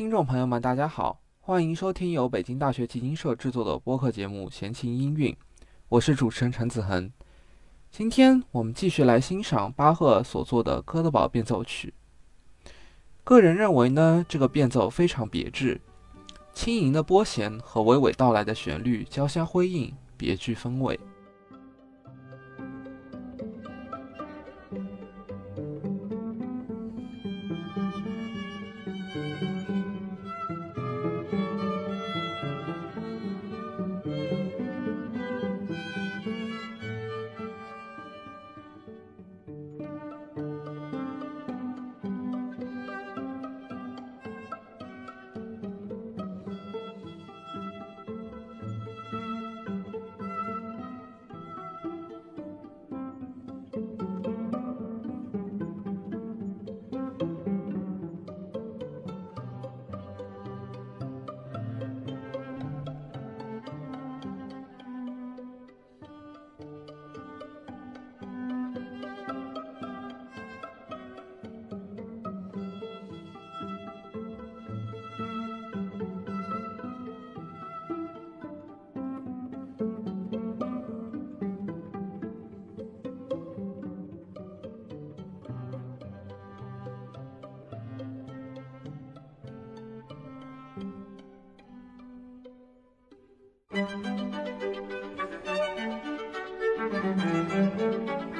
听众朋友们，大家好，欢迎收听由北京大学基金社制作的播客节目《闲情音韵》，我是主持人陈子恒。今天我们继续来欣赏巴赫所作的《哥德堡变奏曲》。个人认为呢，这个变奏非常别致，轻盈的拨弦和娓娓道来的旋律交相辉映，别具风味。Thank you.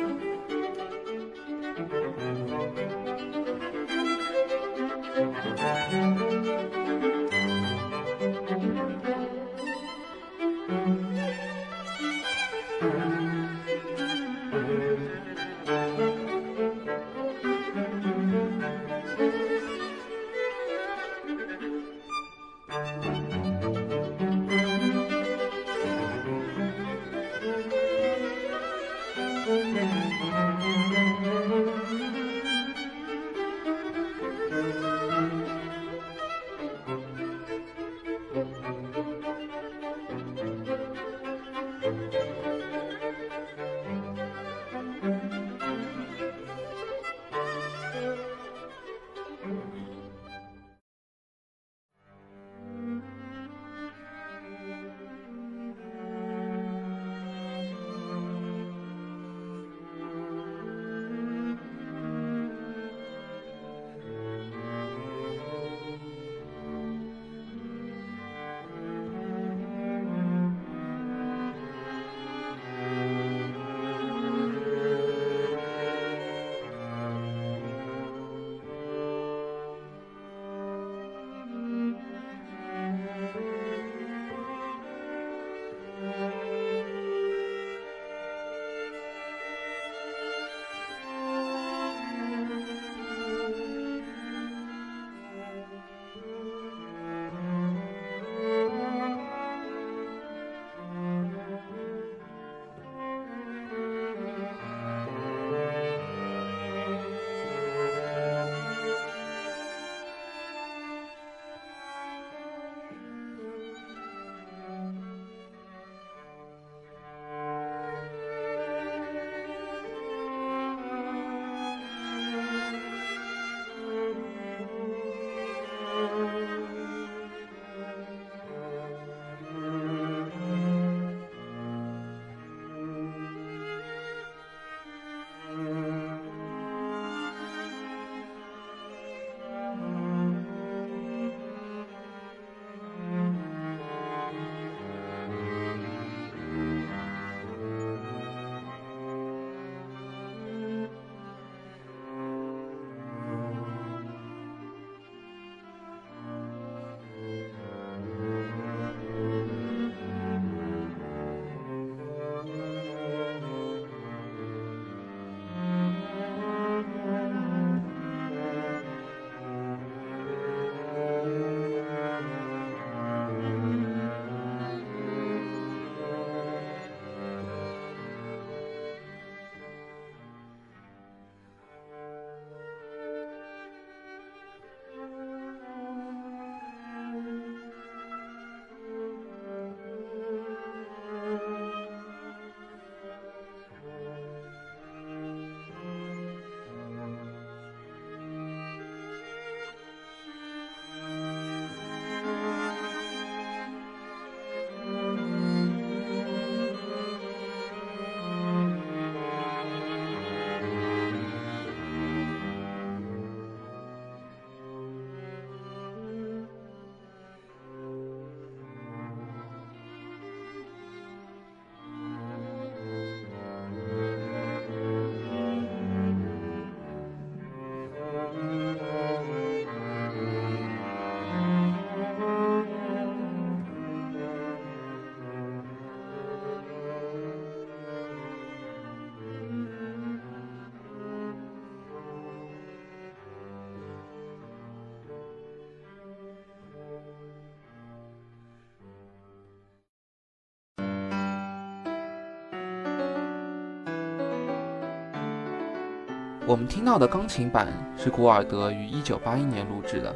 我们听到的钢琴版是古尔德于1981年录制的。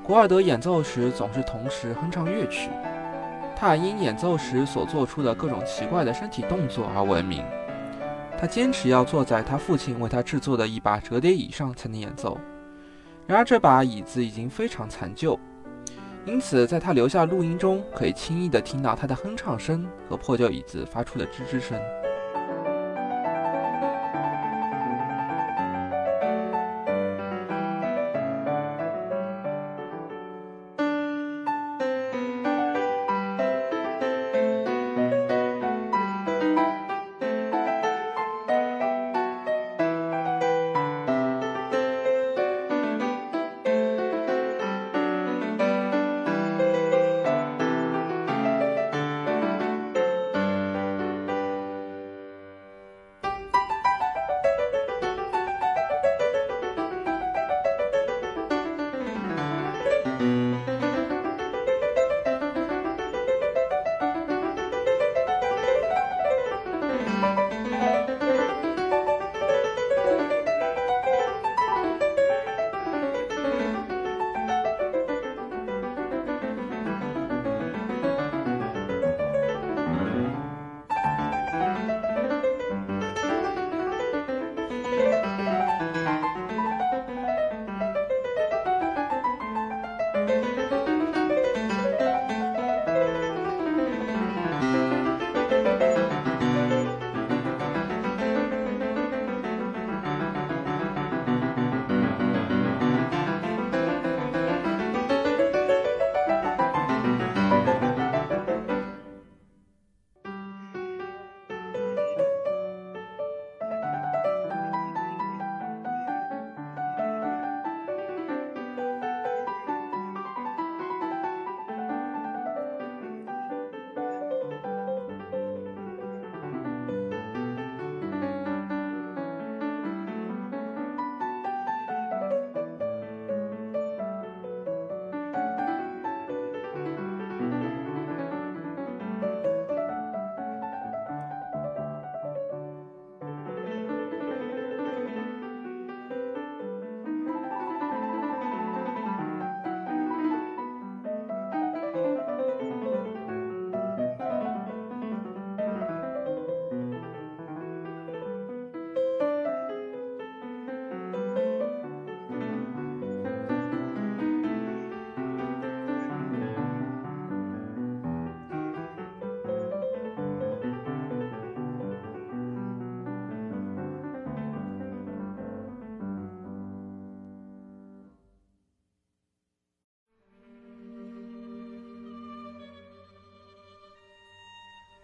古尔德演奏时总是同时哼唱乐曲，他因演奏时所做出的各种奇怪的身体动作而闻名。他坚持要坐在他父亲为他制作的一把折叠椅上才能演奏，然而这把椅子已经非常残旧，因此在他留下录音中可以轻易地听到他的哼唱声和破旧椅子发出的吱吱声。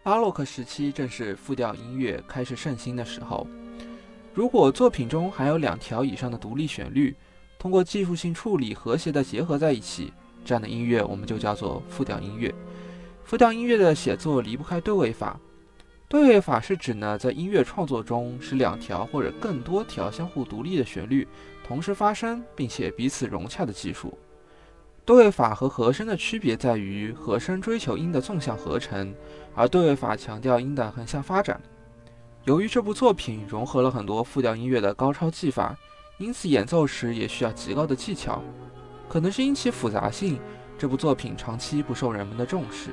巴洛克时期正是复调音乐开始盛行的时候。如果作品中含有两条以上的独立旋律，通过技术性处理和谐地结合在一起，这样的音乐我们就叫做复调音乐。复调音乐的写作离不开对位法。对位法是指呢，在音乐创作中，使两条或者更多条相互独立的旋律同时发生，并且彼此融洽的技术。对位法和和声的区别在于，和声追求音的纵向合成，而对位法强调音的横向发展。由于这部作品融合了很多复调音乐的高超技法，因此演奏时也需要极高的技巧。可能是因其复杂性，这部作品长期不受人们的重视。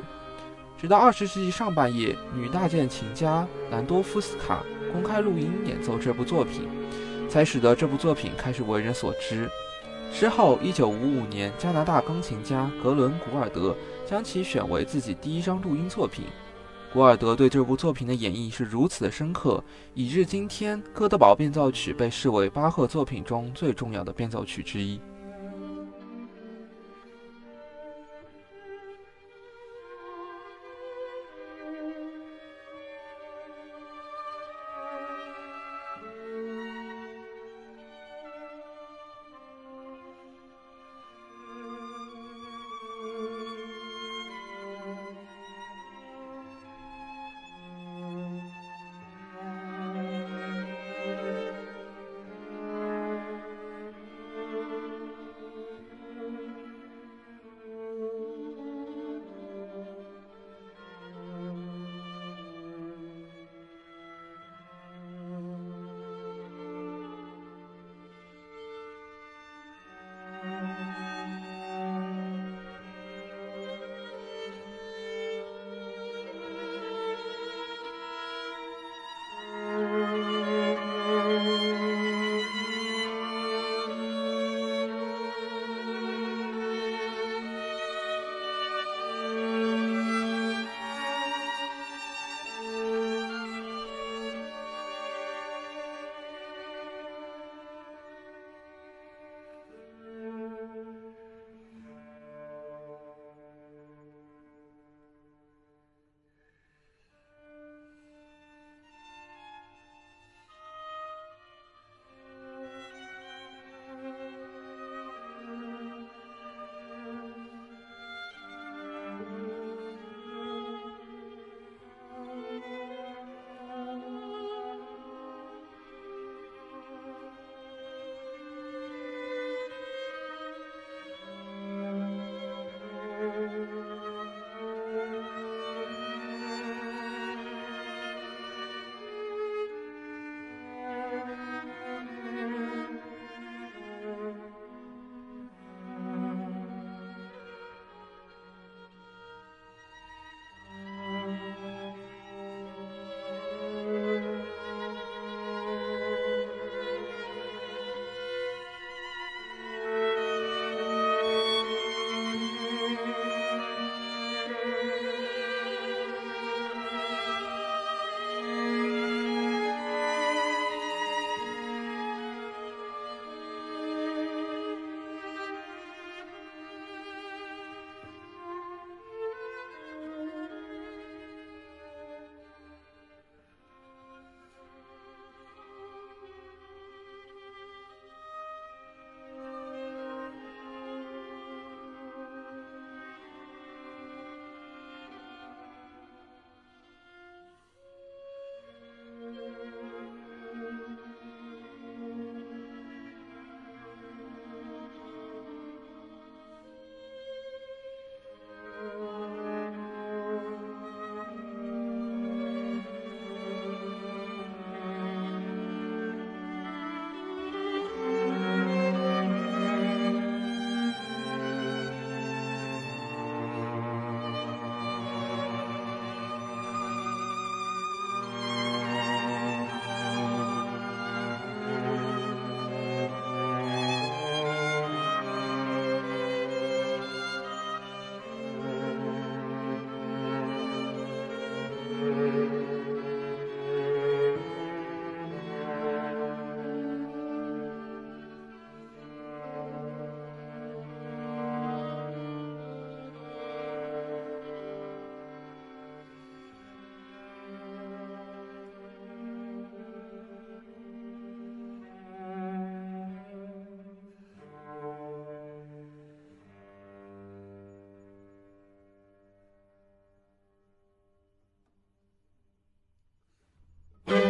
直到二十世纪上半叶，女大键琴家兰多夫斯卡公开录音演奏这部作品，才使得这部作品开始为人所知。之后一九五五年，加拿大钢琴家格伦·古尔德将其选为自己第一张录音作品。古尔德对这部作品的演绎是如此的深刻，以致今天《哥德堡变奏曲》被视为巴赫作品中最重要的变奏曲之一。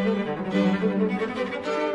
Müzik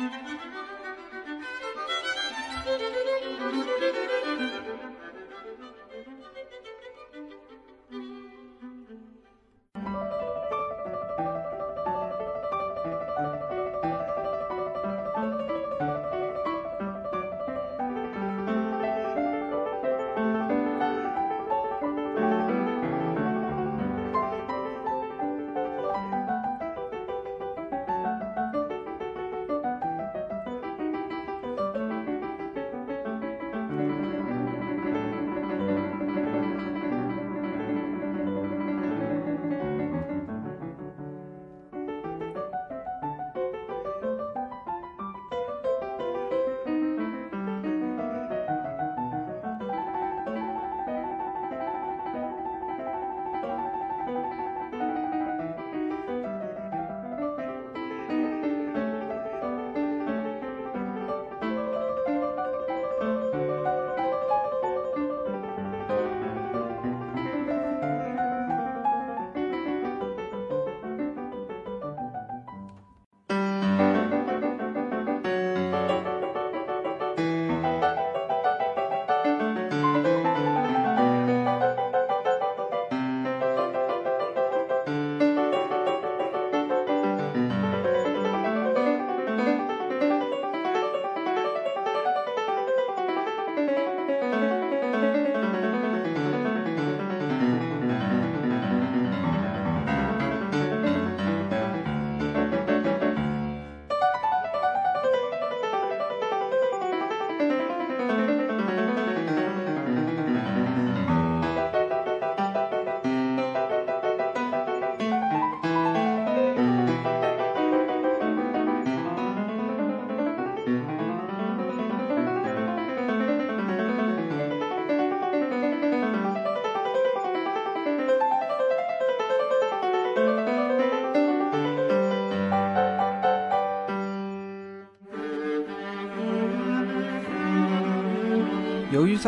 Thank you.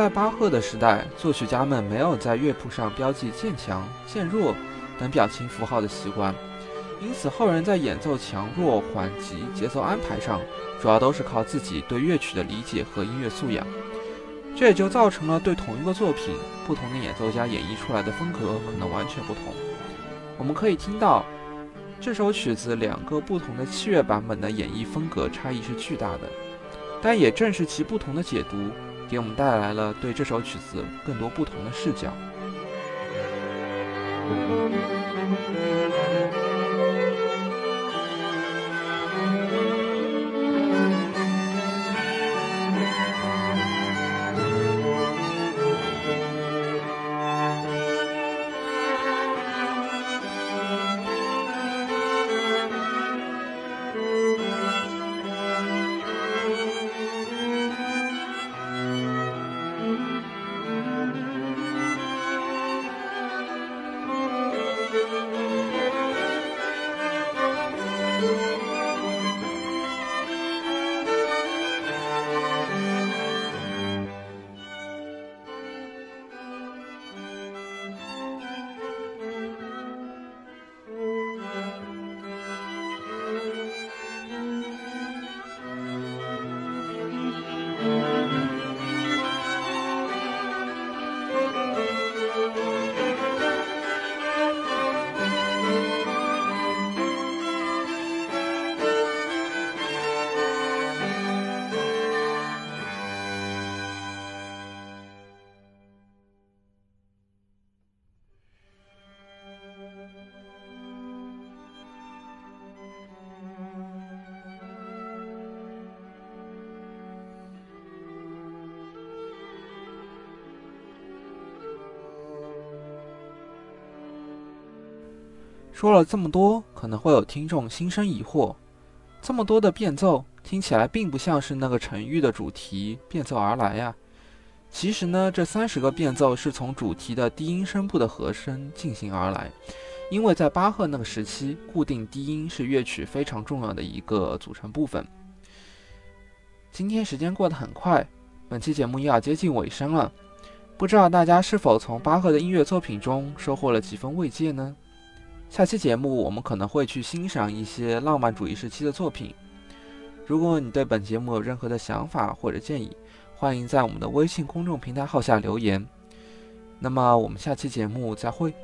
在巴赫的时代，作曲家们没有在乐谱上标记渐强、渐弱等表情符号的习惯，因此后人在演奏强弱、缓急、节奏安排上，主要都是靠自己对乐曲的理解和音乐素养。这也就造成了对同一个作品，不同的演奏家演绎出来的风格可能完全不同。我们可以听到这首曲子两个不同的器乐版本的演绎风格差异是巨大的，但也正是其不同的解读，给我们带来了对这首曲子更多不同的视角。说了这么多，可能会有听众心生疑惑：这么多的变奏听起来并不像是那个成语的主题变奏而来呀。其实呢，这三十个变奏是从主题的低音声部的和声进行而来。因为在巴赫那个时期，固定低音是乐曲非常重要的一个组成部分。今天时间过得很快，本期节目又要接近尾声了。不知道大家是否从巴赫的音乐作品中收获了几分慰藉呢？下期节目我们可能会去欣赏一些浪漫主义时期的作品。如果你对本节目有任何的想法或者建议，欢迎在我们的微信公众平台号下留言。那么我们下期节目再会。